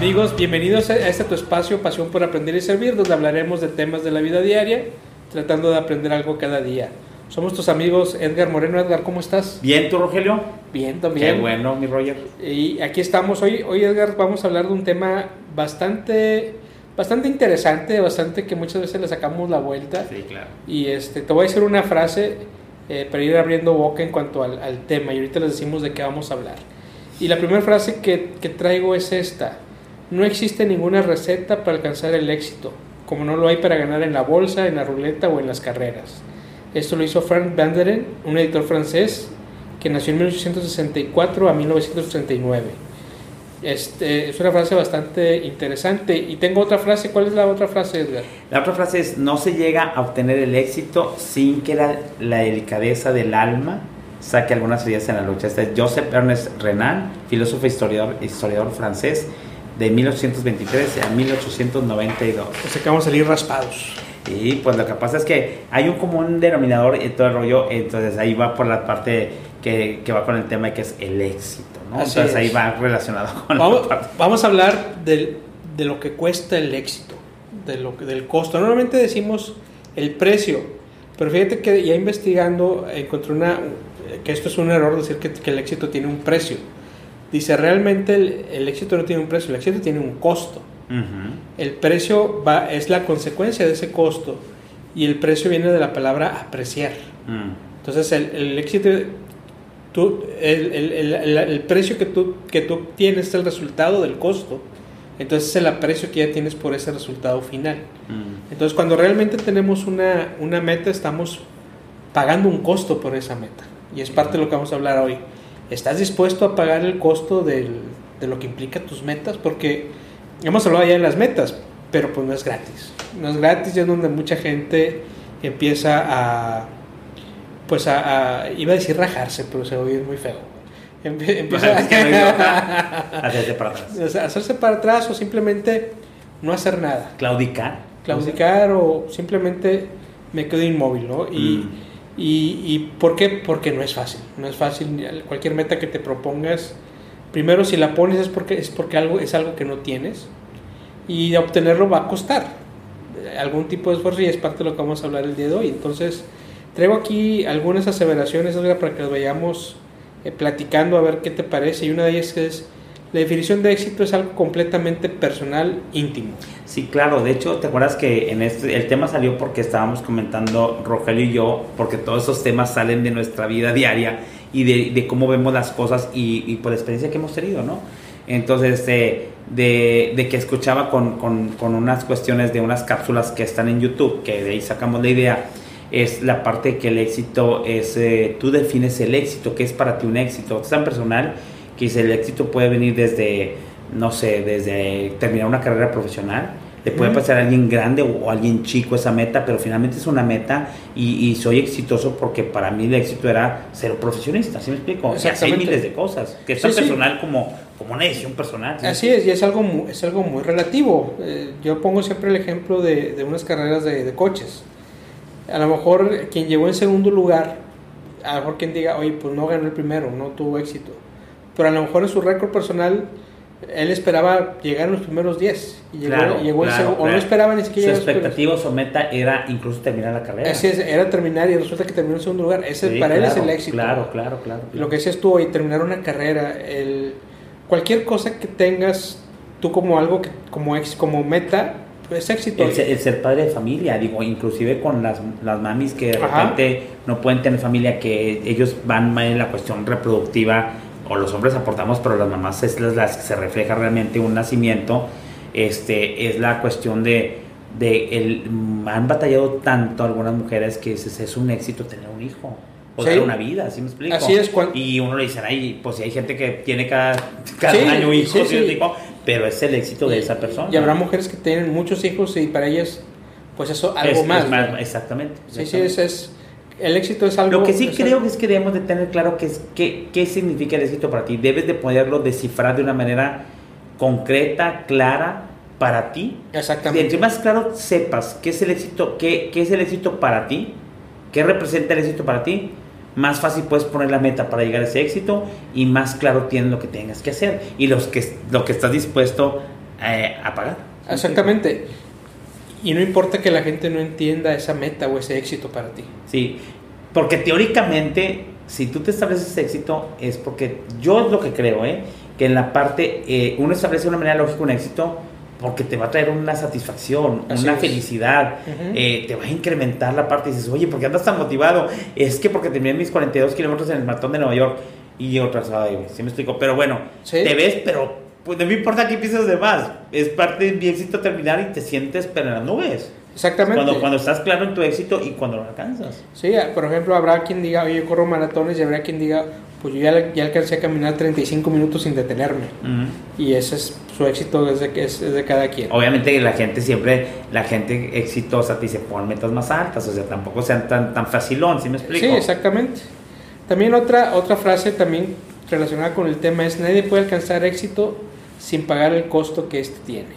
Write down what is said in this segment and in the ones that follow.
Amigos, bienvenidos a este tu espacio Pasión por Aprender y Servir, donde hablaremos de temas de la vida diaria, tratando de aprender algo cada día. Somos tus amigos Edgar Moreno. Edgar, ¿cómo estás? Bien, ¿tú, Rogelio? Bien, también. Qué bueno, mi Roger. Y aquí estamos. Hoy, hoy, Edgar, vamos a hablar de un tema bastante, bastante interesante, bastante que muchas veces le sacamos la vuelta. Sí, claro. Y este, te voy a decir una frase eh, para ir abriendo boca en cuanto al, al, tema. Y ahorita les decimos de qué vamos a hablar. Y la primera frase que, que traigo es esta. No existe ninguna receta para alcanzar el éxito, como no lo hay para ganar en la bolsa, en la ruleta o en las carreras. Esto lo hizo Frank Banderen, un editor francés que nació en 1864 a 1939. Este, es una frase bastante interesante. Y tengo otra frase. ¿Cuál es la otra frase, Edgar? La otra frase es, no se llega a obtener el éxito sin que la, la delicadeza del alma saque algunas ideas en la lucha. Este es Joseph Ernest Renan, filósofo e historiador, historiador francés de 1823 a 1892. Pues acabamos de salir raspados. Y pues lo que pasa es que hay un común denominador y todo el rollo, entonces ahí va por la parte que, que va con el tema que es el éxito, ¿no? Así entonces es. ahí va relacionado con Vamos, la parte. vamos a hablar del- de lo que cuesta el éxito, de lo, que- del costo. Normalmente decimos el precio, pero fíjate que ya investigando encontré una, que esto es un error decir que, que el éxito tiene un precio. Dice, realmente el, el éxito no tiene un precio, el éxito tiene un costo. Ujú. El precio va, es la consecuencia de ese costo y el precio viene de la palabra apreciar. Mm. Entonces el, el éxito, tú, el, el- el- el- el precio que tú, que tú tienes es el resultado del costo. Entonces es el aprecio que ya tienes por ese resultado final. Mm. Entonces cuando realmente tenemos una, una meta estamos pagando un costo por esa meta. Y es parte de lo que vamos a hablar hoy. ¿Estás dispuesto a pagar el costo del- de lo que implica tus metas? Porque hemos hablado ya de las metas, pero pues no es gratis. No es gratis y es donde mucha gente empieza a, pues a, a- iba a decir rajarse, pero se oye muy feo. Empie- Empieza digo, Hacerte para atrás. hacerse para atrás o simplemente no hacer nada Claudicar. claudicar o simplemente me quedo inmóvil, ¿no? Y, Mm. Y, y ¿por qué? Porque no es fácil, no es fácil. Cualquier meta que te propongas, primero si la pones es porque, es porque algo, es algo que no tienes y obtenerlo va a costar eh, algún tipo de esfuerzo y es parte de lo que vamos a hablar el día de hoy. Entonces, traigo aquí algunas aseveraciones para que las vayamos eh, platicando a ver qué te parece y una de ellas es la definición de éxito es algo completamente personal, íntimo. Sí, claro. De hecho, ¿te acuerdas que en este, el tema salió porque estábamos comentando Rogelio y yo, porque todos esos temas salen de nuestra vida diaria y de, de cómo vemos las cosas y, y por la experiencia que hemos tenido, ¿no? Entonces, este, de, de que escuchaba con, con, con unas cuestiones de unas cápsulas que están en YouTube, que de ahí sacamos la idea, es la parte que el éxito es, eh, tú defines el éxito, qué es para ti un éxito, es tan personal que dice el éxito puede venir desde, no sé, desde terminar una carrera profesional, le puede pasar a alguien grande o, o alguien chico esa meta, pero finalmente es una meta y, y soy exitoso porque para mí el éxito era ser ser ¿sí me explico? O sea, hay miles de cosas, que es Sí, tan sí. personal como, como una decisión personal. ¿sí me Así es, y es algo, mu- es algo muy relativo. Eh, yo pongo siempre el ejemplo de, de unas carreras de, de coches. A lo mejor quien llegó en segundo lugar, a lo mejor quien diga, oye, pues no ganó el primero, no tuvo éxito. Pero a lo mejor en su récord personal, él esperaba llegar en los primeros 10. Y llegó, Claro, llegó claro, segundo, o no claro. esperaba ni Su siquiera primeros. expectativa o su meta era incluso terminar la carrera. Así es, era terminar y resulta que terminó en segundo lugar. Ese, Sí, para él es claro, el éxito. Claro, claro, claro. Lo que decías tú hoy, terminar una carrera, el, cualquier cosa que tengas tú como algo, que, como, ex, como meta, es éxito. El ser, el ser padre de familia, digo, inclusive con las, las mamis que de Ajá. repente no pueden tener familia, que ellos van más en la cuestión reproductiva, o los hombres aportamos, pero las mamás es las, las que se refleja realmente un nacimiento, este, es la cuestión de, de el, han batallado tanto algunas mujeres que es, es un éxito tener un hijo. O Sí. dar una vida, ¿sí me explico? Así es, cuan- Y uno le dice, ay, pues si hay gente que tiene cada, cada Sí, año hijos, sí, ¿sí me sí. explico? pero es el éxito de esa persona. Y habrá mujeres que tienen muchos hijos y para ellas, pues eso, algo Es- es más. ¿no? Exactamente. Sí, sí, exactamente. es, es- el éxito es algo... Lo que sí es creo algo- es que debemos de tener claro que es qué, qué significa el éxito para ti. Debes de poderlo descifrar de una manera concreta, clara para ti. Exactamente. entre más claro sepas qué es el éxito, qué, qué es el éxito para ti, qué representa el éxito para ti, más fácil puedes poner la meta para llegar a ese éxito y más claro tienes lo que tengas que hacer y los que, lo que estás dispuesto eh, a pagar. Exactamente. Y no importa que la gente no entienda esa meta o ese éxito para ti. Sí, porque teóricamente, si tú te estableces éxito, es porque yo es lo que creo, ¿eh? que en la parte, eh, uno establece de una manera lógica un éxito porque te va a traer una satisfacción, una felicidad, eh, te va a incrementar la parte y dices, oye, ¿por qué andas tan motivado? Es que porque terminé mis 42 kilómetros en el maratón de Nueva York y otras, ay, ¿sí me explico? Pero bueno, te ves, pero pues no me importa que pienses de más, es parte de mi éxito terminar y te sientes pero en las nubes. Exactamente. Cuando, cuando estás claro en tu éxito y cuando lo alcanzas. Sí, por ejemplo, habrá quien diga, oye, yo corro maratones y habrá quien diga, pues yo ya, ya alcancé a caminar 35 minutos sin detenerme. Y ese es su éxito desde que es, de cada quien. Obviamente la gente siempre, la gente exitosa te dice, pon metas más altas, o sea, tampoco sean tan, tan facilón, ¿sí me explico? Sí, exactamente. También otra, otra frase también relacionada con el tema es, nadie puede alcanzar éxito sin pagar el costo que éste tiene.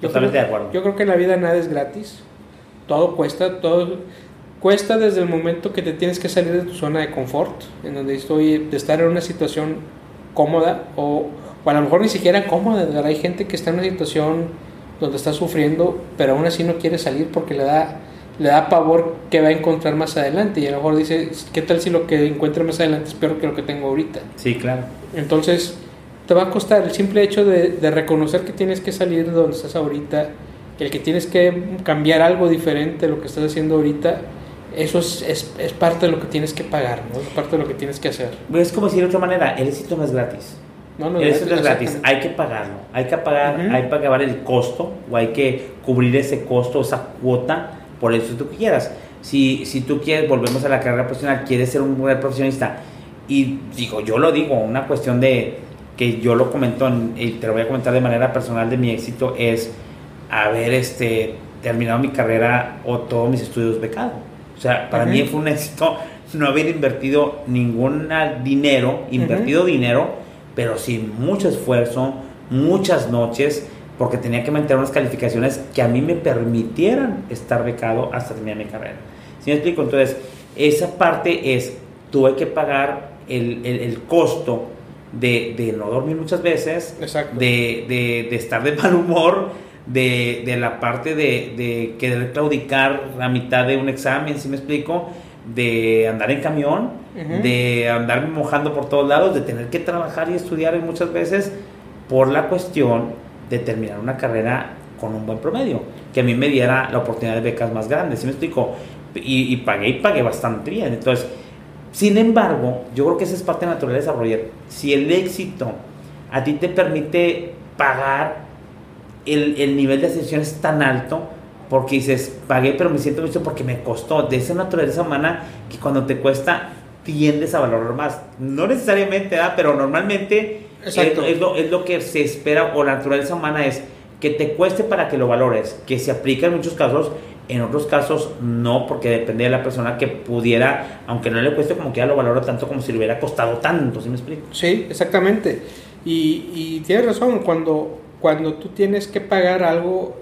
Totalmente de acuerdo. Yo creo que en la vida nada es gratis. Todo cuesta, todo cuesta desde el momento que te tienes que salir de tu zona de confort, en donde estoy de estar en una situación cómoda o, o a lo mejor ni siquiera cómoda. Hay gente que está en una situación donde está sufriendo, pero aún así no quiere salir porque le da le da pavor que va a encontrar más adelante y a lo mejor dice, ¿qué tal si lo que encuentre más adelante es peor que lo que tengo ahorita? Sí, claro. Entonces, te va a costar el simple hecho de, de, reconocer que tienes que salir de donde estás ahorita, el que tienes que cambiar algo diferente de lo que estás haciendo ahorita, eso es, es, es, parte de lo que tienes que pagar, ¿no? es parte de lo que tienes que hacer. Es como decir de otra manera, el éxito no es gratis. No, no, el éxito no es gratis, hay que pagarlo, hay que pagar, hay que pagar el costo o hay que cubrir ese costo, esa cuota por eso tú quieras. Si, si tú quieres, volvemos a la carrera profesional, quieres ser un buen profesionista, y digo, yo lo digo, una cuestión de que yo lo comento y te lo voy a comentar de manera personal de mi éxito es haber este, terminado mi carrera o todos mis estudios becado. O sea, para mí fue un éxito no haber invertido ningún dinero, invertido dinero, pero sin mucho esfuerzo, muchas noches, porque tenía que mantener unas calificaciones que a mí me permitieran estar becado hasta terminar mi carrera. ¿Sí me explico? Entonces, esa parte es, tuve que pagar el, el, el costo de, de, no dormir muchas veces, de, de, de, estar de mal humor, de, de la parte de, de, querer claudicar a mitad de un examen, si me explico, de andar en camión, de andarme mojando por todos lados, de tener que trabajar y estudiar muchas veces por la cuestión de terminar una carrera con un buen promedio, que a mí me diera la oportunidad de becas más grandes, si me explico? Y, y pagué y pagué bastante bien. Entonces, sin embargo, yo creo que esa es parte natural de desarrollar. Si el éxito a ti te permite pagar, el, el nivel de ascensión es tan alto, porque dices, pagué, pero me siento mucho porque me costó. De esa naturaleza humana que cuando te cuesta, tiendes a valorar más. No necesariamente, ¿verdad? pero normalmente es, es, lo, es lo que se espera, o la naturaleza humana es que te cueste para que lo valores, que se aplica en muchos casos, en otros casos no, porque depende de la persona que pudiera, aunque no le cueste, como que ya lo valora tanto como si le hubiera costado tanto, ¿sí me explico? Sí, exactamente. Y, y tienes razón, cuando, cuando tú tienes que pagar algo,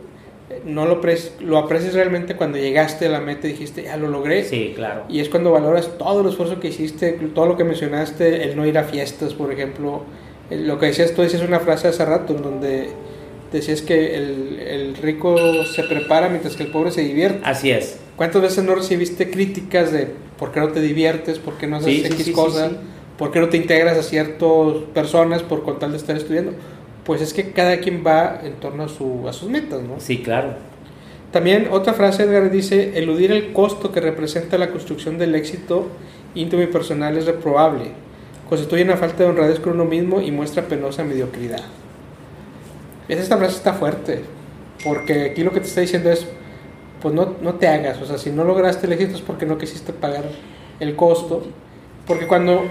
no lo, lo aprecias realmente cuando llegaste a la meta y dijiste, ya lo logré. Sí, claro. Y es cuando valoras todo el esfuerzo que hiciste, todo lo que mencionaste, el no ir a fiestas, por ejemplo. Lo que decías tú, decías una frase hace rato en donde decías que el, el, rico se prepara mientras que el pobre se divierte. Así es. ¿Cuántas veces no recibiste críticas de por qué no te diviertes, por qué no haces Sí, X sí, cosa, sí, sí. por qué no te integras a ciertas personas por con tal de estar estudiando? Pues es que cada quien va en torno a, su, a sus metas, ¿no? Sí, claro. También otra frase, Edgar, dice, eludir el costo que representa la construcción del éxito íntimo y personal es reprobable. Constituye una falta de honradez con uno mismo y muestra penosa mediocridad. Esta frase está fuerte, porque aquí lo que te está diciendo es, pues no, no te hagas, o sea, si no lograste el éxito es porque no quisiste pagar el costo, porque cuando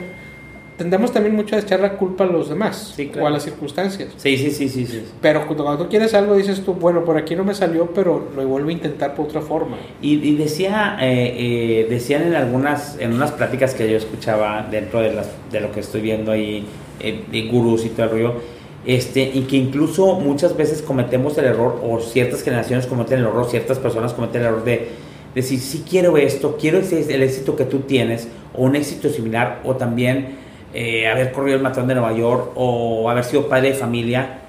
tendemos también mucho a echar la culpa a los demás Sí, claro. o a las circunstancias. Sí, sí, sí, sí, sí. Pero cuando, tú quieres algo dices tú, bueno, por aquí no me salió, pero lo vuelvo a intentar por otra forma. Y, y decía, eh, eh, decían en algunas, en unas pláticas que yo escuchaba dentro de, las, de lo que estoy viendo ahí, eh, de gurús y todo el rollo, este, y que incluso muchas veces cometemos el error, o ciertas generaciones cometen el error, ciertas personas cometen el error de decir, si quiero esto, quiero ese, el éxito que tú tienes, o un éxito similar, o también eh, haber corrido el maratón de Nueva York, o haber sido padre de familia,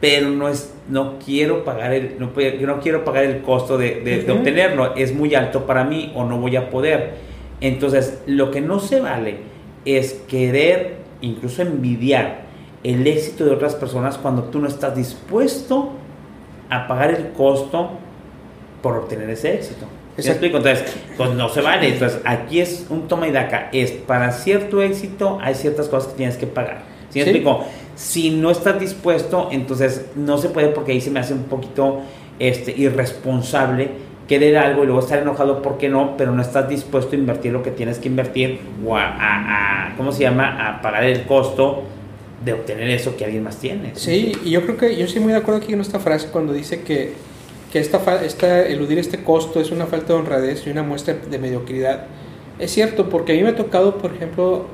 pero no es no quiero pagar el no quiero pagar el costo de, de, obtenerlo es muy alto para mí o no voy a poder entonces lo que no se vale es querer incluso envidiar el éxito de otras personas cuando tú no estás dispuesto a pagar el costo por obtener ese éxito explico? Entonces, pues no se vale. Entonces, aquí es un toma y daca. Es para cierto éxito, hay ciertas cosas que tienes que pagar. ¿Sí explico? Si no estás dispuesto, entonces no se puede porque ahí se me hace un poquito este, irresponsable querer algo y luego estar enojado porque no, pero no estás dispuesto a invertir lo que tienes que invertir o a, ¿cómo se llama? A pagar el costo de obtener eso que alguien más tiene. Sí, y yo creo que yo estoy muy de acuerdo aquí en esta frase cuando dice que que esta, esta, eludir este costo es una falta de honradez y una muestra de mediocridad. Es cierto, porque a mí me ha tocado, por ejemplo,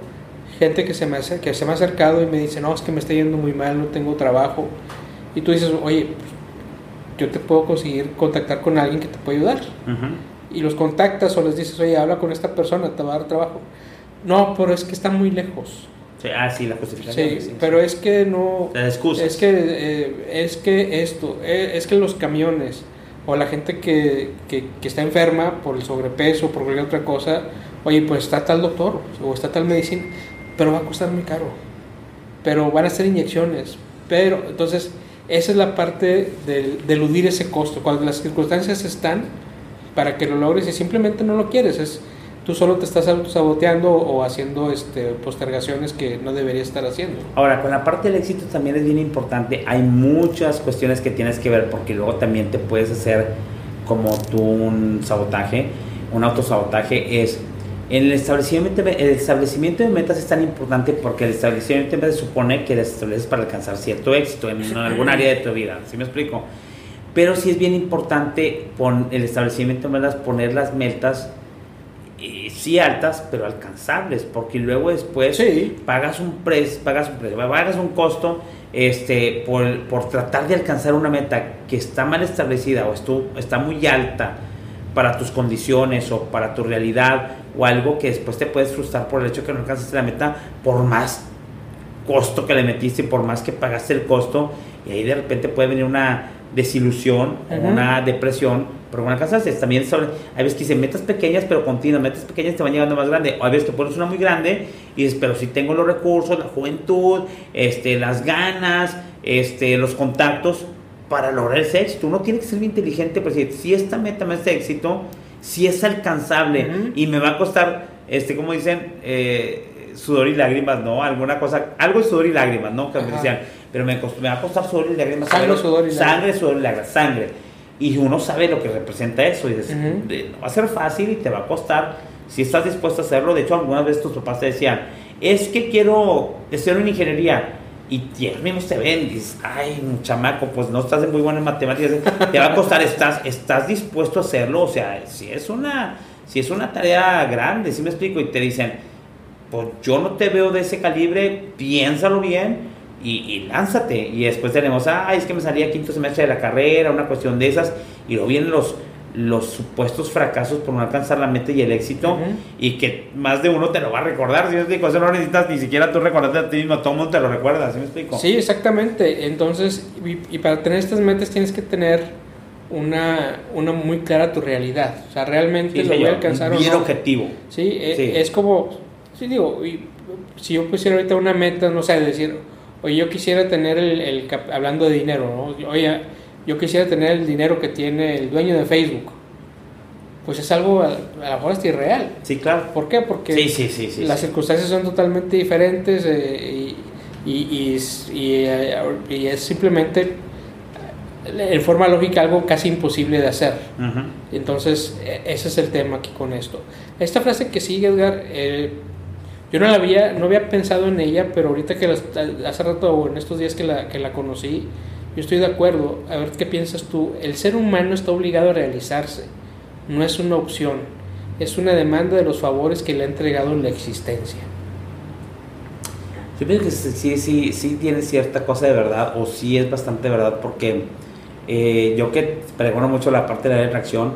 gente que se me, ha, que se me ha acercado y me dice, no, es que me está yendo muy mal, no tengo trabajo. Y tú dices, oye, pues, yo te puedo conseguir contactar con alguien que te puede ayudar. Y los contactas o les dices, oye, habla con esta persona, te va a dar trabajo. No, pero es que está muy lejos. Sí, ah, sí, la justificación. Sí, pero es que no. La excusa. Es que, eh, es que esto, eh, es que los camiones o la gente que, que, que, está enferma por el sobrepeso, por cualquier otra cosa, oye, pues está tal doctor o está tal medicina, pero va a costar muy caro. Pero van a ser inyecciones. Pero, entonces, esa es la parte de, de eludir ese costo. Cuando las circunstancias están para que lo logres y simplemente no lo quieres, es tú solo te estás saboteando o haciendo este, postergaciones que no deberías estar haciendo. Ahora, con la parte del éxito también es bien importante. Hay muchas cuestiones que tienes que ver porque luego también te puedes hacer como tú un sabotaje, un autosabotaje es el establecimiento, el establecimiento de metas es tan importante porque el establecimiento de metas supone que las estableces para alcanzar cierto éxito en, en algún área de tu vida, ¿sí me explico? Pero sí es bien importante pon, el establecimiento de metas, poner las metas sí altas, pero alcanzables, porque luego después pagas un precio, pagas un precio, pagas un costo este, por, por, tratar de alcanzar una meta que está mal establecida o esto, está muy alta para tus condiciones o para tu realidad o algo que después te puedes frustrar por el hecho que no alcanzaste la meta por más costo que le metiste, por más que pagaste el costo y ahí de repente puede venir una desilusión, una depresión, pero bueno, alcanzaste. También hay veces que dicen metas pequeñas, pero continuas, metas pequeñas te van llevando más grande. O hay veces que pones una muy grande y dices, pero si tengo los recursos, la juventud, este, las ganas, este, los contactos para lograr ese éxito. Uno tiene que ser muy inteligente, pues si esta meta me hace éxito, si es alcanzable y me va a costar, este, como dicen, eh, sudor y lágrimas, ¿no? Alguna cosa, algo de sudor y lágrimas, ¿no? Que me decían, pero me, me, va a costar sudor y lágrimas. Sangre, sudor y lágrimas. Sangre, sudor y lágrimas, sangre. Y uno sabe lo que representa eso. Y dices, va a ser fácil y te va a costar si estás dispuesto a hacerlo. De hecho, algunas veces tus papás te decían, es que quiero estudiar una ingeniería. Y ellos mismos te ven y dices, ay, chamaco, pues no estás de muy buena en matemáticas. te va a costar, estás, estás dispuesto a hacerlo. O sea, si es una, si es una tarea grande, si me explico, y te dicen, pues yo no te veo de ese calibre, piénsalo bien y, lánzate. Y después tenemos, ah, es que me salía quinto semestre de la carrera, una cuestión de esas, y luego vienen los, los supuestos fracasos por no alcanzar la meta y el éxito, y que más de uno te lo va a recordar. Si explico, eso no necesitas ni siquiera tú recordarte a ti mismo, todo el mundo te lo recuerda, ¿sí me explico? Sí, exactamente. Entonces, y, para tener estas metas tienes que tener una, una muy clara tu realidad. O sea, realmente lo voy a alcanzar bien o no. objetivo. Sí, es, es como, sí, digo, si yo pusiera ahorita una meta, no sé, decir oye, yo quisiera tener el, hablando de dinero, ¿no? Oye, yo quisiera tener el dinero que tiene el dueño de Facebook. Pues es algo a, lo mejor es irreal. Sí, claro. ¿Por qué? Porque las circunstancias son totalmente diferentes eh, y, y, es simplemente en forma lógica algo casi imposible de hacer. Entonces, e, ese es el tema aquí con esto. Esta frase que sigue, Edgar, eh, yo no la había, no había pensado en ella, pero ahorita que hace rato o en estos días que la, que la conocí, yo estoy de acuerdo. A ver qué piensas tú. El ser humano está obligado a realizarse. No es una opción. Es una demanda de los favores que le ha entregado la existencia. Yo pienso que sí, sí, sí tiene cierta cosa de verdad, o sí es bastante verdad, porque eh, yo que pregono mucho la parte de la reacción,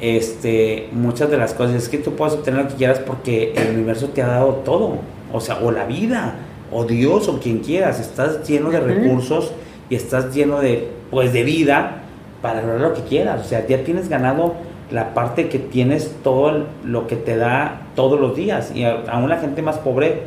este, muchas de las cosas es que tú puedes obtener lo que quieras porque el universo te ha dado todo, o sea, o la vida, o Dios, o quien quieras, estás lleno de recursos y estás lleno de, pues, de vida para lograr lo que quieras. O sea, ya tienes ganado la parte que tienes todo lo que te da todos los días. Y aún la gente más pobre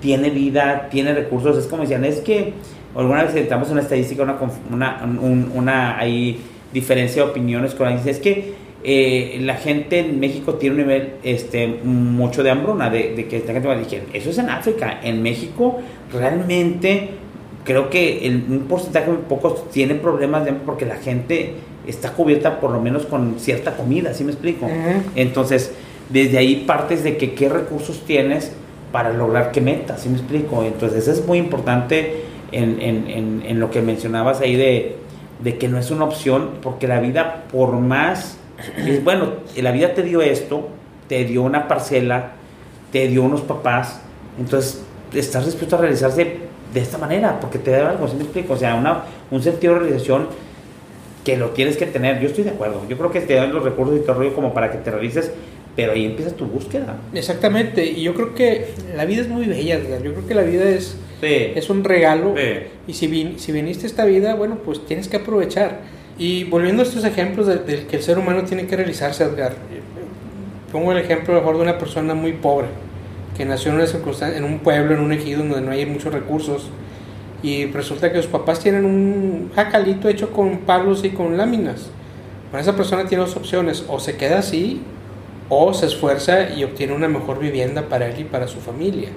tiene vida, tiene recursos. Es como decían, es que alguna vez en una estadística, una, una, una hay diferencia de opiniones con alguien. Es que eh, la gente en México tiene un nivel este, mucho de hambruna, de, de que esta gente va a decir, eso es en África. En México realmente creo que el, un porcentaje muy pocos tienen problemas de porque la gente está cubierta por lo menos con cierta comida, ¿sí me explico? Entonces, desde ahí partes de que qué recursos tienes para lograr qué metas, ¿sí me explico? Entonces, eso es muy importante en, en, en, lo que mencionabas ahí de, de, que no es una opción, porque la vida, por más, es, bueno, la vida te dio esto, te dio una parcela, te dio unos papás, entonces estás dispuesto a realizarse de esta manera, porque te da algo, ¿sí me explico? O sea, una, un sentido de realización que lo tienes que tener. Yo estoy de acuerdo. Yo creo que te dan los recursos y todo rollo como para que te realices, pero ahí empieza tu búsqueda. Exactamente. Y yo creo que la vida es muy bella, Yo creo que la vida es, es un regalo. Y si, si viniste a esta vida, bueno, pues tienes que aprovechar. Y volviendo a estos ejemplos de, que el ser humano tiene que realizarse, Edgar, pongo el ejemplo mejor de una persona muy pobre, que nació en, una circunstancia, en un pueblo, en un ejido donde no hay muchos recursos y resulta que sus papás tienen un jacalito hecho con palos y con láminas. Bueno, esa persona tiene dos opciones, o se queda así o se esfuerza y obtiene una mejor vivienda para él y para su familia.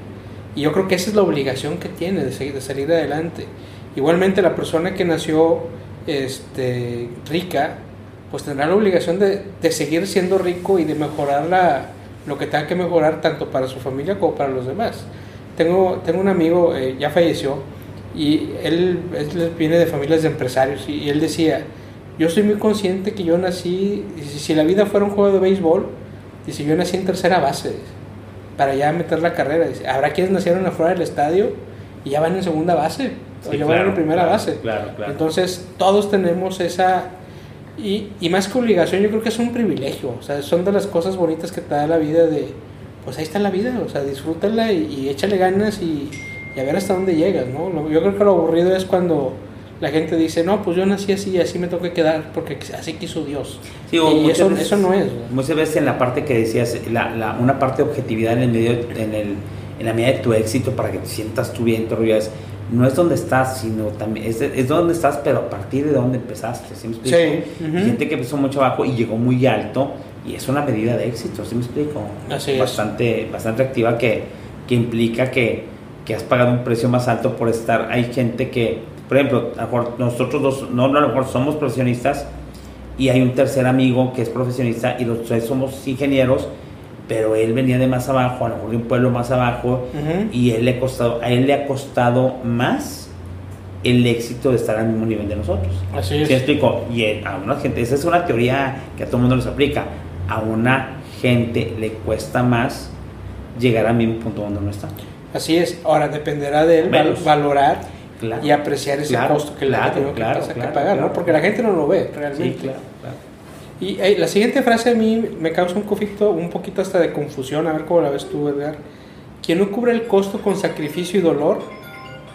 Y yo creo que esa es la obligación que tiene de, seguir, de salir adelante. Igualmente la persona que nació este, rica, pues tendrá la obligación de, de seguir siendo rico y de mejorar la, lo que tenga que mejorar tanto para su familia como para los demás. Tengo, tengo un amigo, eh, ya falleció, y él, viene de familias de empresarios y, él decía, yo estoy muy consciente que yo nací, si, si la vida fuera un juego de béisbol, si yo nací en tercera base para ya meter la carrera. Dice, Habrá quienes nacieron afuera del estadio y ya van en segunda base o ya van en primera base. Entonces todos tenemos esa... Y, y, más que obligación, yo creo que es un privilegio. O sea, son de las cosas bonitas que te da la vida de, pues ahí está la vida, o sea, disfrútala y, y échale ganas y, y a ver hasta dónde llegas, ¿no? Yo creo que lo aburrido es cuando la gente dice, no, pues yo nací así y así me tengo que quedar porque así quiso Dios. y eso, eso, no es. Muchas veces en la parte que decías, la, la, una parte de objetividad en el medio, en, el, en la medida de tu éxito para que te sientas tú bien, te olvides, no es donde estás, sino también es, es donde estás, pero a partir de donde empezaste. ¿sí me explico? Sí. Gente que empezó mucho abajo y llegó muy alto y es una medida de éxito, ¿sí me explico? Así bastante, es. Bastante activa que, que implica que que has pagado un precio más alto por estar. Hay gente que, por ejemplo, nosotros dos, no, no, a lo mejor somos profesionistas y hay un tercer amigo que es profesionista y los tres somos ingenieros, pero él venía de más abajo, a lo mejor de un pueblo más abajo, y él le ha costado, a él le ha costado más el éxito de estar al mismo nivel de nosotros. Así es. ¿Sí explico? Y a una gente, esa es una teoría que a todo el mundo les aplica. A una gente le cuesta más llegar al mismo punto donde no está. Así es, ahora dependerá de él valorar y apreciar ese costo que le tiene que, pagar, ¿no? porque la gente no lo ve realmente. Y la siguiente frase a mí me causa un conflicto, un poquito hasta de confusión, a ver cómo la ves tú, Edgar. Quien no cubre el costo con sacrificio y dolor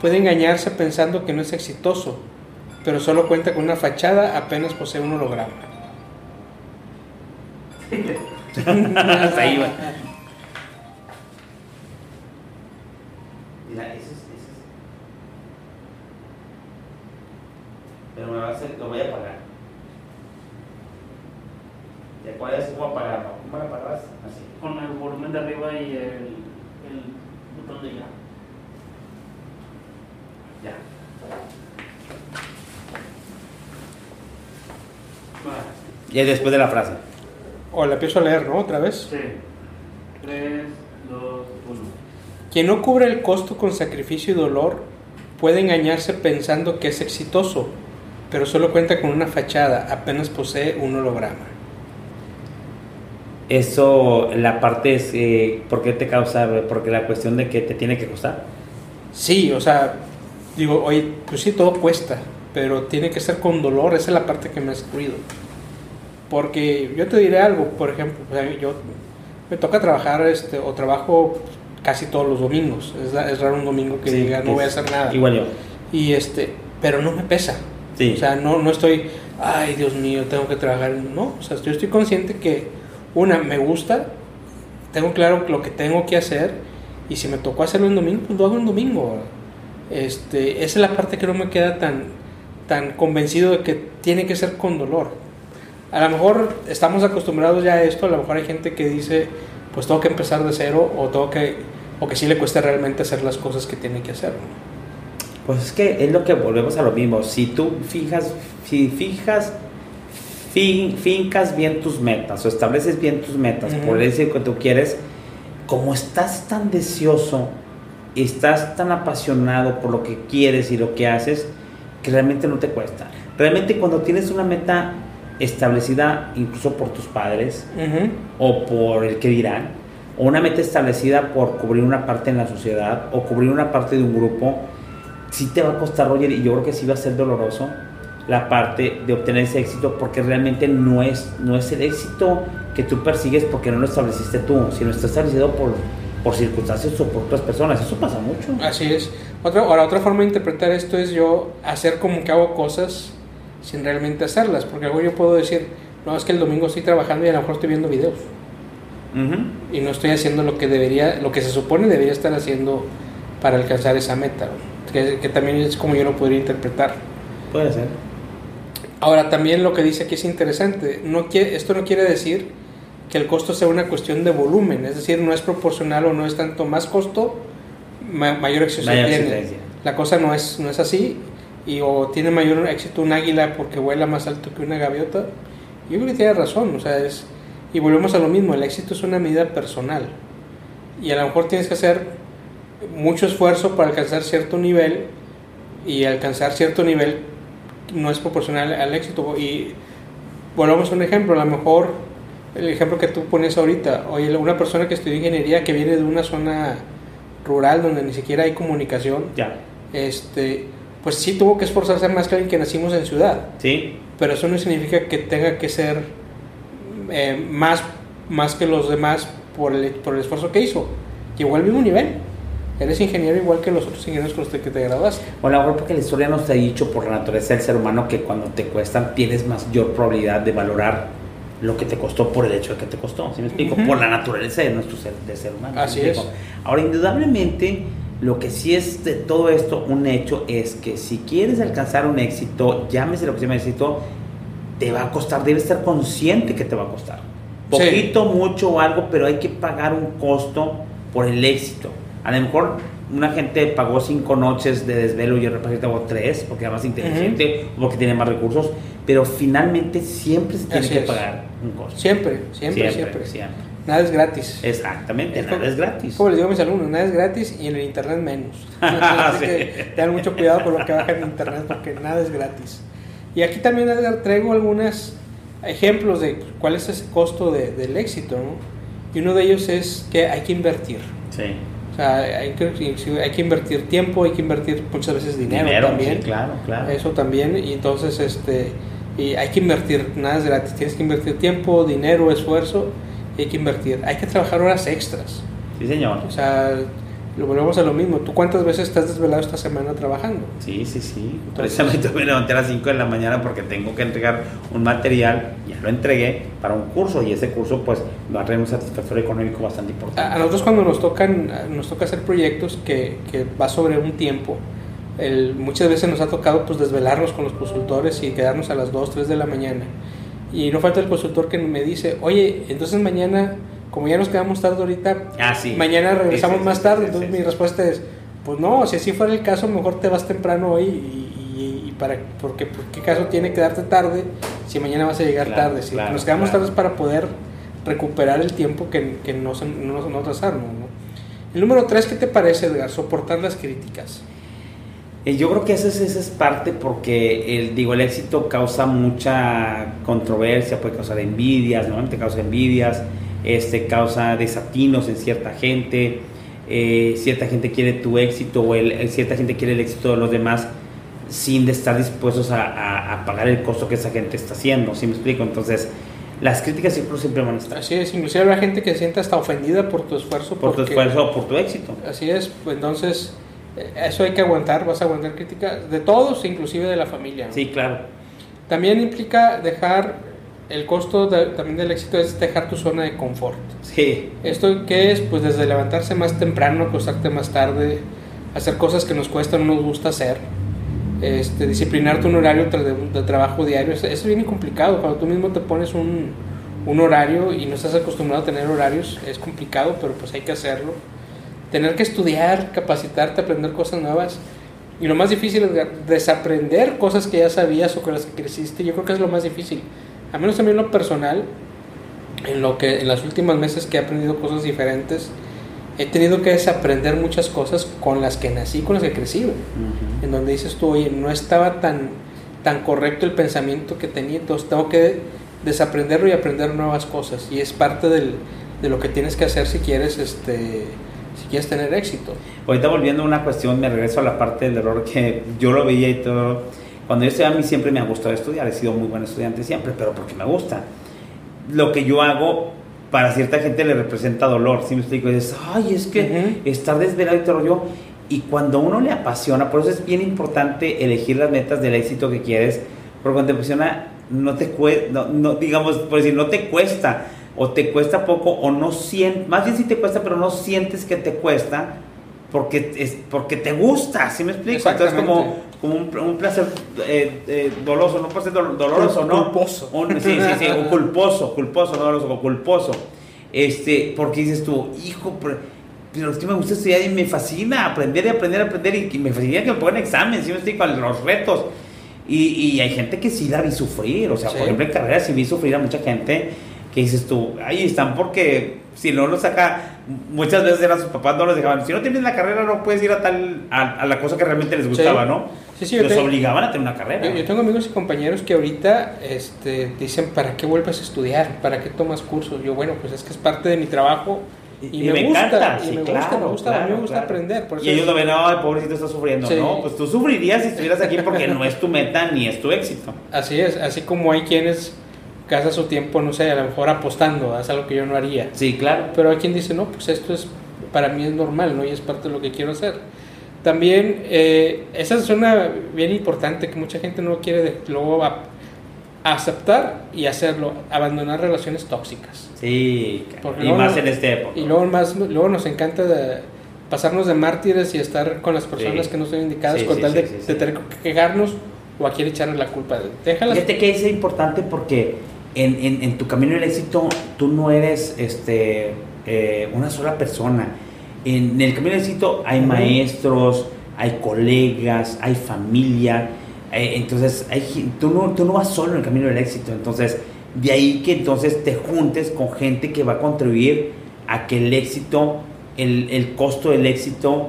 puede engañarse pensando que no es exitoso, pero solo cuenta con una fachada, apenas posee un holograma. pero me va a hacer, lo voy a pagar. ¿De cuál es cómo apagarlo? ¿Cómo lo apagas? Así. Con el volumen de arriba y el, el botón de ya. Ya. Y después de la frase. O la empiezo a leer, ¿no? Otra vez. Sí. 3, 2, 1. Quien no cubre el costo con sacrificio y dolor puede engañarse pensando que es exitoso, pero solo cuenta con una fachada, apenas posee un holograma. Eso, la parte es, eh, ¿por qué te causa? Porque la cuestión de que te tiene que costar. Sí, o sea, digo, oye, pues sí, todo cuesta, pero tiene que ser con dolor, esa es la parte que me ha escurrido. Porque yo te diré algo, por ejemplo, yo me toca trabajar este, o trabajo casi todos los domingos, es, raro un domingo que diga no voy a hacer nada. Igual yo. Y este, pero no me pesa. Sí. O sea, no, no estoy, ay Dios mío, tengo que trabajar. No, o sea, yo estoy consciente que, una, me gusta, tengo claro lo que tengo que hacer, y si me tocó hacerlo en domingo, pues lo hago en domingo. Este, esa es la parte que no me queda tan, tan convencido de que tiene que ser con dolor. A lo mejor estamos acostumbrados ya a esto, a lo mejor hay gente que dice, pues tengo que empezar de cero, o tengo que, o que sí le cuesta realmente hacer las cosas que tiene que hacer. Pues es que es lo que volvemos a lo mismo. Si tú fijas, si fijas, fin- fincas bien tus metas o estableces bien tus metas Ujú. por el éxito que tú quieres, como estás tan deseoso, estás tan apasionado por lo que quieres y lo que haces, que realmente no te cuesta. Realmente cuando tienes una meta establecida incluso por tus padres o por el que dirán, o una meta establecida por cubrir una parte en la sociedad o cubrir una parte de un grupo, sí te va a costar, Roger, y yo creo que sí va a ser doloroso la parte de obtener ese éxito porque realmente no es, no es el éxito que tú persigues porque no lo estableciste tú, sino está establecido por, por circunstancias o por otras personas. Eso pasa mucho. Así es. Otra, ahora, otra forma de interpretar esto es yo hacer como que hago cosas sin realmente hacerlas. Porque luego yo puedo decir, no, es que el domingo estoy trabajando y a lo mejor estoy viendo videos. Ujú. Y no estoy haciendo lo que debería, lo que se supone debería estar haciendo para alcanzar esa meta. Que, que también es como yo lo podría interpretar. Puede ser. Ahora, también lo que dice aquí es interesante. No quiere, esto no quiere decir que el costo sea una cuestión de volumen. Es decir, no es proporcional o no es tanto más costo, ma- mayor éxito Mayor tiene. existencia. La cosa no es, no es así. Y o tiene mayor éxito un águila porque vuela más alto que una gaviota. Yo creo que tiene razón. O sea, es, y volvemos a lo mismo. El éxito es una medida personal. Y a lo mejor tienes que hacer mucho esfuerzo para alcanzar cierto nivel. Y alcanzar cierto nivel no es proporcional al éxito. Y volvamos a un ejemplo. A lo mejor el ejemplo que tú pones ahorita. Oye, una persona que estudia ingeniería que viene de una zona rural donde ni siquiera hay comunicación Ya. este, pues sí tuvo que esforzarse más que alguien que nacimos en ciudad, Sí. pero eso no significa que tenga que ser eh, más, más que los demás por el, por el esfuerzo que hizo. Llegó al mismo nivel. Eres ingeniero igual que los otros ingenieros con los que te graduaste. O a lo mejor porque la historia nos ha dicho por la naturaleza del ser humano que cuando te cuestan tienes mayor probabilidad de valorar lo que te costó por el hecho de que te costó. ¿Sí me explico? Ujú. Por la naturaleza de nuestro ser, de ser humano. ¿sí Así me es. Ahora, indudablemente, lo que sí es de todo esto un hecho es que si quieres alcanzar un éxito, llámese lo que se llama éxito, te va a costar, debes estar consciente que te va a costar. Sí. Poquito, mucho o algo, pero hay que pagar un costo por el éxito. A lo mejor una gente pagó cinco noches de desvelo y el representante pagó tres porque era más inteligente o porque tiene más recursos, pero finalmente siempre se tiene Así que es. pagar un costo. Siempre, siempre, siempre. siempre. siempre. Nada es gratis. Exactamente, Es nada como- es gratis. Como les digo a mis alumnos, nada es gratis y en el internet menos. Así Sí. que tengan mucho cuidado con lo que bajan en internet porque nada es gratis. Y aquí también Edgar, traigo algunos ejemplos de cuál es ese costo de- del éxito, ¿no? Y uno de ellos es que hay que invertir. Sí. O sea, hay que, hay que invertir tiempo, hay que invertir muchas veces dinero, Dinero, también. sí, claro, claro. Eso también, y entonces este, y hay que invertir, nada es gratis, tienes que invertir tiempo, dinero, esfuerzo, y hay que invertir. Hay que trabajar horas extras. Sí, señor. O sea, lo volvemos a lo mismo. ¿Tú cuántas veces estás desvelado esta semana trabajando? Sí, sí, sí. Entonces- Precisamente me levanté a las 5 de la mañana porque tengo que entregar un material, ya lo entregué para un curso y ese curso pues va a traer un satisfactorio económico bastante importante. A, a nosotros cuando nos tocan, nos toca hacer proyectos que, que va sobre un tiempo, el- muchas veces nos ha tocado pues desvelarnos con los consultores y quedarnos a las 2, 3 de la mañana. Y no falta el consultor que me dice, oye, entonces mañana, como ya nos quedamos tarde ahorita, Ah, sí. mañana regresamos Sí, sí, más tarde. Entonces mi respuesta es, pues no, si así fuera el caso, mejor te vas temprano hoy y, y- y para, porque ¿por qué caso tiene que darte tarde si mañana vas a llegar Claro, tarde? Si claro, nos quedamos claro. tarde para poder recuperar el tiempo que, que no, se- no, no atrasaron. ¿no? El número tres, ¿qué te parece, Edgar? Soportar las críticas. Eh, Yo creo que eso es, eso es parte porque el, digo, el éxito causa mucha controversia, puede causar envidias, normalmente causa envidias, este, causa desatinos en cierta gente, eh, cierta gente quiere tu éxito o el, el- cierta gente quiere el éxito de los demás sin estar dispuestos a, a- a pagar el costo que esa gente está haciendo, ¿sí me explico? Entonces, las críticas siempre, siempre van a estar Así es, inclusive habrá gente que se sienta hasta ofendida por tu esfuerzo. por tu porque- esfuerzo o por tu éxito. Así es, pues entonces Eh, Eso hay que aguantar, vas a aguantar críticas de todos, inclusive de la familia. ¿no? Sí, claro. También implica dejar el costo de- también del éxito es dejar tu zona de confort. Sí. ¿Esto qué es? Pues desde levantarse más temprano, acostarte más tarde, hacer cosas que nos cuestan, no nos gusta hacer, este, disciplinarte un horario de, de trabajo diario. Eso es bien complicado. Cuando tú mismo te pones un, un horario y no estás acostumbrado a tener horarios, es complicado, pero pues hay que hacerlo. Tener que estudiar, capacitarte, aprender cosas nuevas. Y lo más difícil es de- desaprender cosas que ya sabías o con las que creciste. Yo creo que es lo más difícil. A menos también en lo personal, en lo que en las últimas meses que he aprendido cosas diferentes, he tenido que desaprender muchas cosas con las que nací, con las que crecí. güey. En donde dices tú, oye, no estaba tan, tan correcto el pensamiento que tenía, entonces tengo que desaprenderlo y aprender nuevas cosas. Y es parte del- de lo que tienes que hacer si quieres, este, si quieres tener éxito. Ahorita volviendo a una cuestión, me regreso a la parte del error que yo lo veía y todo. Cuando yo estudiaba, a mí siempre me ha gustado estudiar, he sido muy buen estudiante siempre, pero porque me gusta. Lo que yo hago para cierta gente le representa dolor, ¿sí me explico? Dices, ay, es que Ujú. estar desvelado y todo rollo. Y cuando uno le apasiona, por eso es bien importante elegir las metas del éxito que quieres, porque cuando te apasiona, no te cuesta, no, no, digamos, por decir, no te cuesta, o te cuesta poco, o no sientes, más bien sí te cuesta, pero no sientes que te cuesta, porque, es, porque te gusta, ¿sí me explico? Entonces, como, como un, un placer eh, eh, doloso, no puede ser dol- doloroso, ¿no? Culposo. Un- sí, sí, sí, un culposo, culposo, no doloroso, culposo. Este, porque dices tú, hijo, pero, pero es que me gusta estudiar y me fascina aprender y aprender y aprender y, me fascina que me pongan examen, ¿sí me explico? Los retos. Y, y hay gente que sí la vi sufrir, o sea, Sí. por ejemplo, en carrera sí vi sufrir a mucha gente que dices tú, ahí están porque si no lo saca, muchas veces eran sus papás no los dejaban, si no tienes la carrera no puedes ir a tal, a, a la cosa que realmente les gustaba, Sí. ¿no? Sí, sí, los obligaban a tener una carrera. Yo, yo tengo amigos y compañeros que ahorita este, dicen, ¿para qué vuelves a estudiar? ¿Para qué tomas cursos? Yo, bueno, pues es que es parte de mi trabajo y, Y me, me gusta, encanta, y sí, me claro, gusta, me gusta, a mí claro, me gusta claro. aprender. Por eso Y ellos lo ven, ay, pobrecito está sufriendo. Sí. No, pues tú sufrirías si estuvieras aquí porque no es tu meta ni es tu éxito. Así es, así como hay quienes gastan su tiempo, no sé, a lo mejor apostando, es algo que yo no haría. Sí, claro. Pero hay quien dice, no, pues esto es, para mí es normal, ¿no? Y es parte de lo que quiero hacer. También, eh, esa es una bien importante que mucha gente no quiere de- luego a- aceptar y hacerlo, abandonar relaciones tóxicas. Sí, Porque y más en esta época. Y luego, más, luego nos encanta de pasarnos de mártires y estar con las personas Sí. que no son indicadas Sí, con sí, tal de, de tener que quejarnos o a quién echarle la culpa. Déjalas. Fíjate que es importante porque en, en- en tu camino al éxito tú no eres este, eh, una sola persona. En el camino al éxito hay maestros, hay colegas, hay familia. eh, entonces, hay, tú, no, tú no vas solo en el camino del éxito. Entonces, de ahí que entonces te juntes con gente que va a contribuir a que el éxito, el, el costo del éxito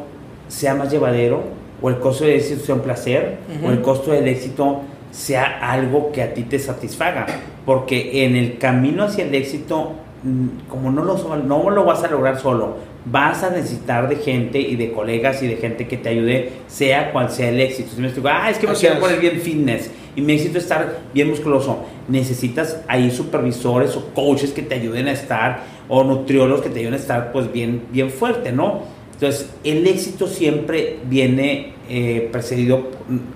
sea más llevadero, o el costo del éxito sea un placer, o el costo del éxito sea algo que a ti te satisfaga. Porque en el camino hacia el éxito, mm, como no lo, no lo vas a lograr solo, vas a necesitar de gente y de colegas y de gente que te ayude, sea cual sea el éxito. Si me explico, ah, es que me quiero es. poner bien fitness y me necesito estar bien musculoso. Necesitas ahí supervisores o coaches que te ayuden a estar, o nutriólogos que te ayuden a estar pues bien, bien fuerte, ¿no? Entonces, el éxito siempre viene eh, precedido,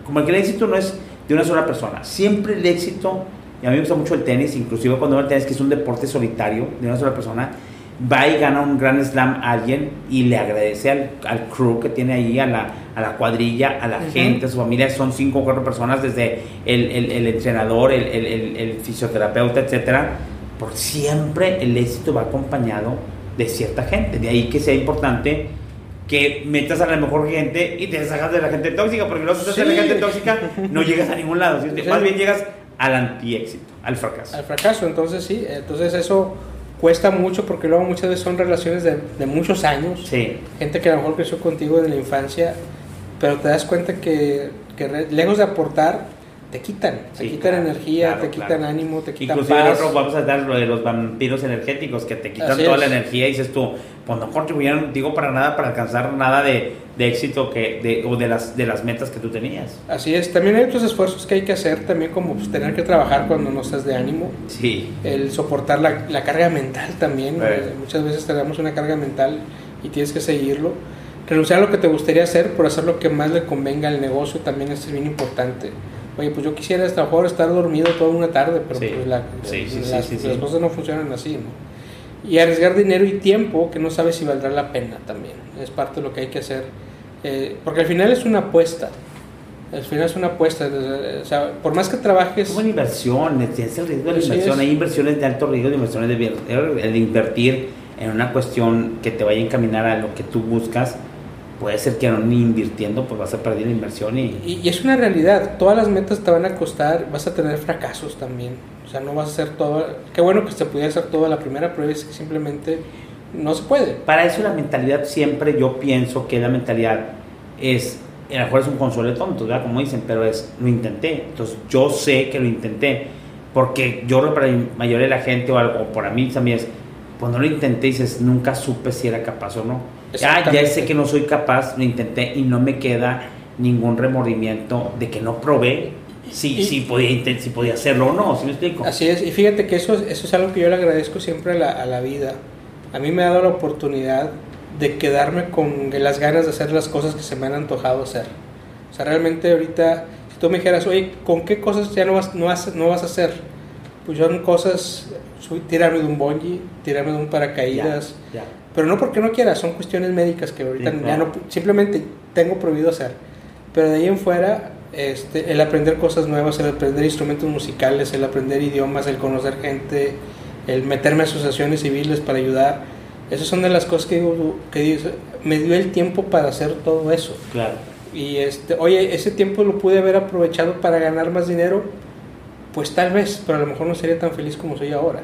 como que el éxito no es de una sola persona, siempre el éxito, y a mí me gusta mucho el tenis, inclusive cuando veo el tenis, que es un deporte solitario de una sola persona, va y gana un gran slam a alguien y le agradece al, al crew que tiene ahí, a la, a la cuadrilla, a la gente, a su familia, son cinco o cuatro personas, desde el, el- el entrenador, el, el- fisioterapeuta, etcétera. Por siempre el éxito va acompañado de cierta gente, de ahí que sea importante que metas a la mejor gente y te deshagas de la gente tóxica, porque luego si estás Sí. la gente tóxica no llegas a ningún lado, más bien llegas al antiéxito, al fracaso. al fracaso. Entonces sí, entonces eso cuesta mucho porque luego muchas veces son relaciones de, de muchos años, Sí, gente que a lo mejor creció contigo desde la infancia, pero te das cuenta que, que re- lejos de aportar, te quitan, te Sí, quitan claro, energía, claro, te quitan claro. ánimo, te quitan Inclusive paz. nosotros vamos a dar lo de los vampiros energéticos que te quitan Así toda es. la energía y dices tú, pues no contribuyeron, digo, para nada, para alcanzar nada de, de éxito que, de, o de las, de las metas que tú tenías. Así es, también hay otros esfuerzos que hay que hacer, también como pues, tener que trabajar cuando no estás de ánimo, Sí, el soportar la, la carga mental también, Eh. eh, muchas veces tenemos una carga mental y tienes que seguirlo. renunciar a lo que te gustaría hacer por hacer lo que más le convenga al negocio también es bien importante. Oye, pues yo quisiera hasta mejor estar dormido toda una tarde, pero Sí. pues la- Sí, sí, sí, las, sí, sí. las cosas no funcionan así, ¿no? Y arriesgar dinero y tiempo que no sabes si valdrá la pena también. Es parte de lo que hay que hacer. Eh, porque al final es una apuesta. Al final es una apuesta. O sea, por más que trabajes... Es una inversión, es el riesgo de la inversión. es. Hay inversiones de alto riesgo, de inversiones de el invertir en una cuestión que te vaya a encaminar a lo que tú buscas. Puede ser que no ni invirtiendo, pues vas a perder la inversión y, Y, y es una realidad, todas las metas te van a costar, vas a tener fracasos también. O sea, no vas a hacer todo. Qué bueno que se pudiera hacer todo a la primera, pero es que simplemente no se puede. Para eso la mentalidad siempre yo pienso que la mentalidad es, a lo mejor es un consuelo de tontos, ¿verdad? Como dicen, pero es, lo intenté. Entonces yo sé que lo intenté, porque yo creo que para la mayoría de la gente o, algo, o para mí también es, cuando lo intenté dices, nunca supe si era capaz o no. Ya, ya sé que no soy capaz, lo intenté y no me queda ningún remordimiento de que no probé si, Y- si, podía, si podía hacerlo o no, ¿sí me explico? Así es, y fíjate que eso, eso es algo que yo le agradezco siempre a la, a la vida. A mí me ha dado la oportunidad de quedarme con las ganas de hacer las cosas que se me han antojado hacer. O sea, realmente ahorita, si tú me dijeras, oye, ¿con qué cosas ya no vas, no vas, no vas a hacer? Pues son cosas, tirarme de un bungee, tirarme de un paracaídas, Ya, ya. pero no porque no quiera, son cuestiones médicas que ahorita Sí, ya claro. no, simplemente tengo prohibido hacer. Pero de ahí en fuera, este, el aprender cosas nuevas, el aprender instrumentos musicales, el aprender idiomas, el conocer gente, el meterme a asociaciones civiles para ayudar, esas son de las cosas que digo, que digo, me dio el tiempo para hacer todo eso. Claro. Y este, oye, ese tiempo lo pude haber aprovechado para ganar más dinero, pues tal vez, pero a lo mejor no sería tan feliz como soy ahora.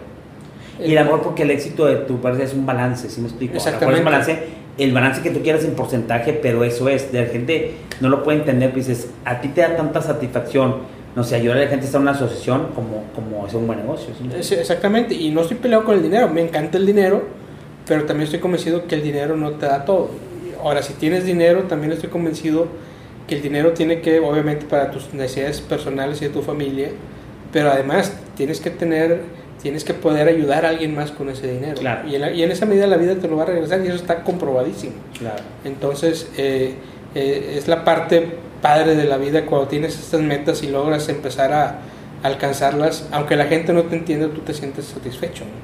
Y el amor porque el éxito de tu parte es un balance, ¿sí me explico? Exactamente. Es un balance, el balance que tú quieras en porcentaje, pero eso es, la gente no lo puede entender, pues dices, a ti te da tanta satisfacción, no sé, ayudar a la gente a estar en una asociación como, como es un buen negocio. Exactamente, y no estoy peleado con el dinero, me encanta el dinero, pero también estoy convencido que el dinero no te da todo. Ahora, si tienes dinero, también estoy convencido que el dinero tiene que, obviamente, para tus necesidades personales y de tu familia, pero además tienes que tener, tienes que poder ayudar a alguien más con ese dinero. Claro. Y, en la- y en esa medida la vida te lo va a regresar y eso está comprobadísimo. Claro. Entonces, eh, eh, es la parte padre de la vida cuando tienes estas metas y logras empezar a alcanzarlas, aunque la gente no te entienda, tú te sientes satisfecho. ¿no?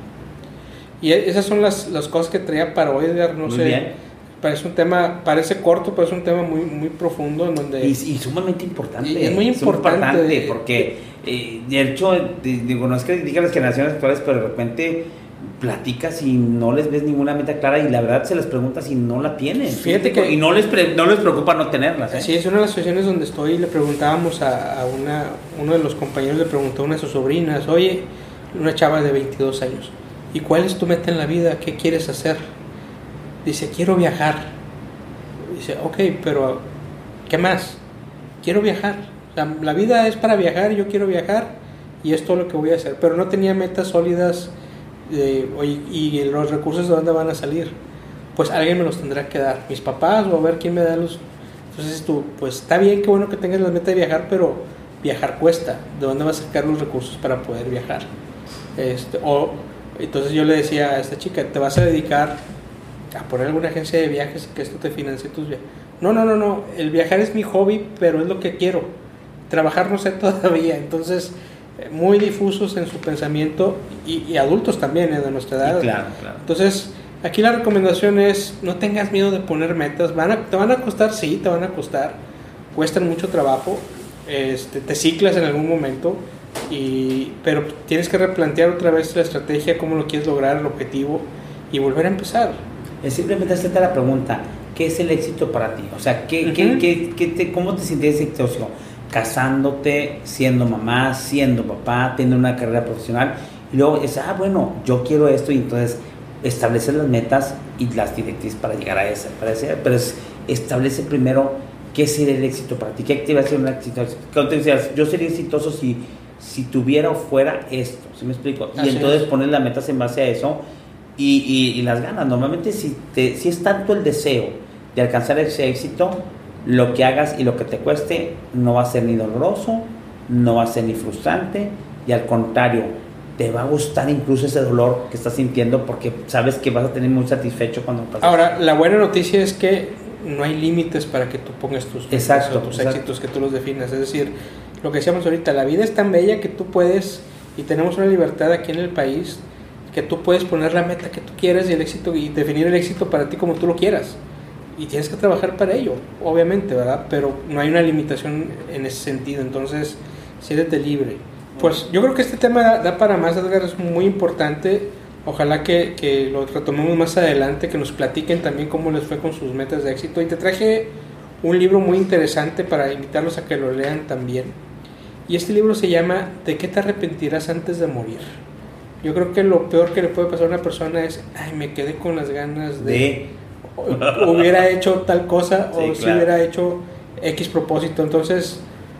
Y esas son las, las cosas que traía para hoy, Edgar, no Muy sé. bien. Parece un tema, parece corto, pero es un tema muy, muy profundo en donde... Y, y sumamente importante. Y es muy importante. porque, eh, de hecho, digo, no es que diga las generaciones actuales, pero de repente platicas y no les ves ninguna meta clara y la verdad se les pregunta si no la tienen. ¿sí Fíjate que- Y no les, pre- no les preocupa no tenerlas. ¿eh? Así es, una de las situaciones donde estoy, le preguntábamos a, a una, uno de los compañeros, le preguntó a una de sus sobrinas, oye, una chava de 22 años, ¿y cuál es tu meta en la vida? ¿Qué quieres hacer? Dice, quiero viajar. Dice, ok, pero ¿qué más? Quiero viajar. La vida es para viajar, yo quiero viajar y es todo lo que voy a hacer. Pero no tenía metas sólidas de, ¿y los recursos de dónde van a salir? Pues alguien me los tendrá que dar, mis papás o a ver quién me da los... Entonces tú, pues está bien, qué bueno que tengas la meta de viajar, pero viajar cuesta. ¿De dónde vas a sacar los recursos para poder viajar? Este, o, entonces yo le decía a esta chica, ¿te vas a dedicar a poner alguna agencia de viajes y que esto te financie tus viajes? No, no, no, no, el viajar es mi hobby, pero es lo que quiero. Trabajar no sé todavía, entonces eh, muy difusos en su pensamiento y, y adultos también eh, de nuestra edad. Claro, claro. Entonces, aquí la recomendación es no tengas miedo de poner metas. Van a, te van a costar, sí, te van a costar. Cuestan mucho trabajo. Este, te ciclas en algún momento. Y, pero tienes que replantear otra vez la estrategia, cómo lo quieres lograr, el objetivo y volver a empezar. Es simplemente hacerte la pregunta, ¿qué es el éxito para ti? O sea, ¿qué, qué- qué- qué te- ¿cómo te sientes exitoso? Casándote, siendo mamá, siendo papá, teniendo una carrera profesional. Y luego es, ah, bueno, yo quiero esto y entonces establecer las metas y las directrices para llegar a esa. Para ese- pero es, establece primero qué sería el éxito para ti, qué actividad sería un éxito. Yo sería exitoso si, si tuviera o fuera esto, ¿sí me explico? Y entonces es. pones las metas en base a eso y, y- y las ganas. Normalmente si, te, si es tanto el deseo de alcanzar ese éxito, lo que hagas y lo que te cueste no va a ser ni doloroso, no va a ser ni frustrante y al contrario, te va a gustar incluso ese dolor que estás sintiendo porque sabes que vas a tener muy satisfecho cuando pasa. Ahora, la buena noticia es que no hay límites para que tú pongas tus, Exacto, tus exacto. éxitos, que tú los definas. Es decir, lo que decíamos ahorita, la vida es tan bella que tú puedes, y tenemos una libertad aquí en el país, que tú puedes poner la meta que tú quieras y el éxito y definir el éxito para ti como tú lo quieras. Y tienes que trabajar para ello, obviamente, ¿verdad? Pero no hay una limitación en ese sentido, entonces, siéntete libre. Pues yo creo que este tema da, da para más, Edgar, es muy importante. Ojalá que, que lo retomemos más adelante, que nos platiquen también cómo les fue con sus metas de éxito. Y te traje un libro muy interesante para invitarlos a que lo lean también. Y este libro se llama ¿De qué te arrepentirás antes de morir? Yo creo que lo peor que le puede pasar a una persona es, ay, me quedé con las ganas de... De. hubiera hecho tal cosa Sí, o si claro. hubiera hecho X propósito. Entonces,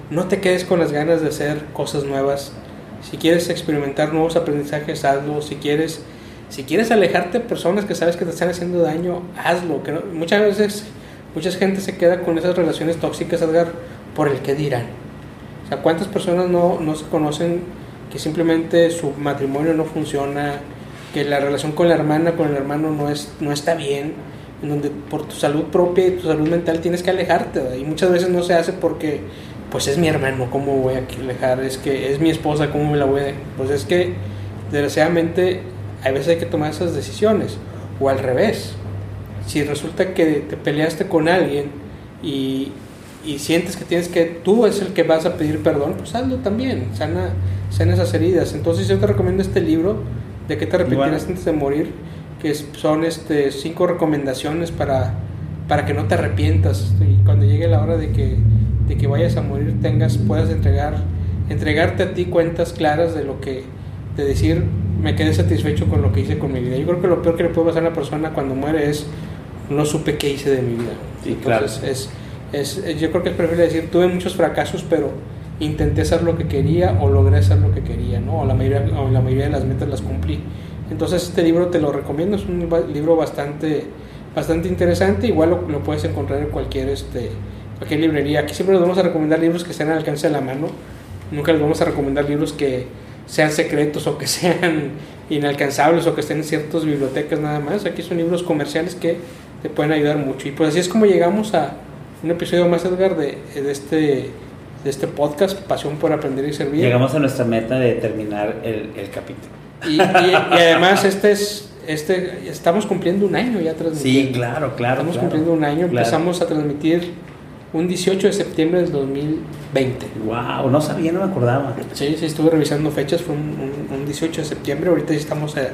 no te quedes con las ganas de hacer cosas nuevas. Si quieres experimentar nuevos aprendizajes, hazlo. Si quieres, si quieres alejarte de personas que sabes que te están haciendo daño, hazlo. Que no- muchas veces, mucha gente se queda con esas relaciones tóxicas, Edgar, por el que dirán. O sea, ¿cuántas personas no, no se conocen que simplemente su matrimonio no funciona, que la relación con la hermana, con el hermano no, es, no está bien, en donde por tu salud propia y tu salud mental tienes que alejarte? Y muchas veces no se hace porque, pues es mi hermano, ¿cómo voy a alejar? Es que es mi esposa, ¿cómo me la voy a...? Pues es que, desgraciadamente, a veces hay que tomar esas decisiones, o al revés. Si resulta que te peleaste con alguien y, y sientes que tienes que, tú es el que vas a pedir perdón, pues hazlo también, sana, sana esas heridas. Entonces yo te recomiendo este libro, de qué te arrepentirás Bueno. antes de morir, que son este, cinco recomendaciones para, para que no te arrepientas y cuando llegue la hora de que, de que vayas a morir tengas, puedas entregar, entregarte a ti cuentas claras de lo que, de decir, me quedé satisfecho con lo que hice con mi vida. Yo creo que lo peor que le puede pasar a una persona cuando muere es, no supe qué hice de mi vida. Sí, claro. Entonces, es, es- yo creo que es preferible decir, tuve muchos fracasos, pero intenté hacer lo que quería o logré hacer lo que quería, ¿no? O la mayoría, o la mayoría de las metas las cumplí. Entonces este libro te lo recomiendo, es un libro bastante, bastante interesante, igual lo, lo puedes encontrar en cualquier, este, cualquier librería. Aquí siempre les vamos a recomendar libros que estén al alcance de la mano, nunca les vamos a recomendar libros que sean secretos o que sean inalcanzables o que estén en ciertas bibliotecas nada más. Aquí son libros comerciales que te pueden ayudar mucho. Y pues así es como llegamos a un episodio más, Edgar, de, de este, de este podcast, Pasión por Aprender y Servir. Llegamos a nuestra meta de terminar el, el capítulo. Y, y- y además este es, este, estamos cumpliendo un año ya transmitiendo. Sí, claro, claro. Estamos claro. cumpliendo un año, Claro. empezamos a transmitir un 18 de septiembre del 2020. Wow, no sabía, no me acordaba. Sí, sí, estuve revisando fechas, fue un, un- un 18 de septiembre, ahorita ya estamos a,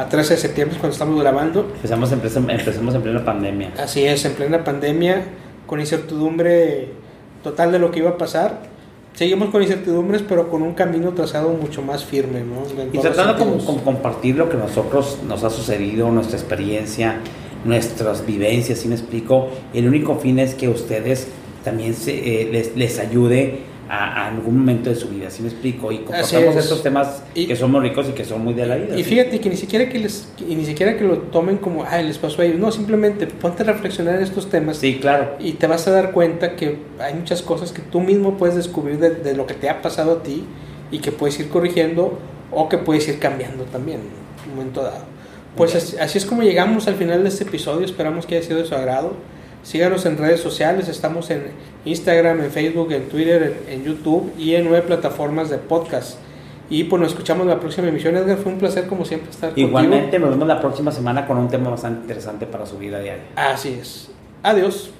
a 13 de septiembre es cuando estamos grabando. Empezamos, empezamos, empezamos en plena pandemia. Así es, en plena pandemia, con incertidumbre total de lo que iba a pasar. Seguimos con incertidumbres, pero con un camino trazado mucho más firme, ¿no? Y tratando como, compartir lo que nosotros nos ha sucedido, nuestra experiencia, nuestras vivencias, si me explico. El único fin es que ustedes también se, eh, les, les ayude a, a algún momento de su vida, si me explico. Y compartamos es. estos temas Y- que son muy ricos y que son muy de la vida. Y ¿sí? fíjate que ni siquiera que les, y ni siquiera que lo tomen como, ay, les pasó a ellos. No, simplemente ponte a reflexionar en estos temas Sí, claro. y te vas a dar cuenta que hay muchas cosas que tú mismo puedes descubrir de, de lo que te ha pasado a ti y que puedes ir corrigiendo o que puedes ir cambiando también en un momento dado. Pues así es como llegamos al final de este episodio. Esperamos que haya sido de su agrado. Síganos en redes sociales. Estamos en Instagram, en Facebook, en Twitter, en, en YouTube y en nueve plataformas de podcast. Y pues nos escuchamos la próxima emisión. Edgar, fue un placer como siempre estar contigo. Igualmente, nos vemos la próxima semana con un tema bastante interesante para su vida diaria. Así es. Adiós.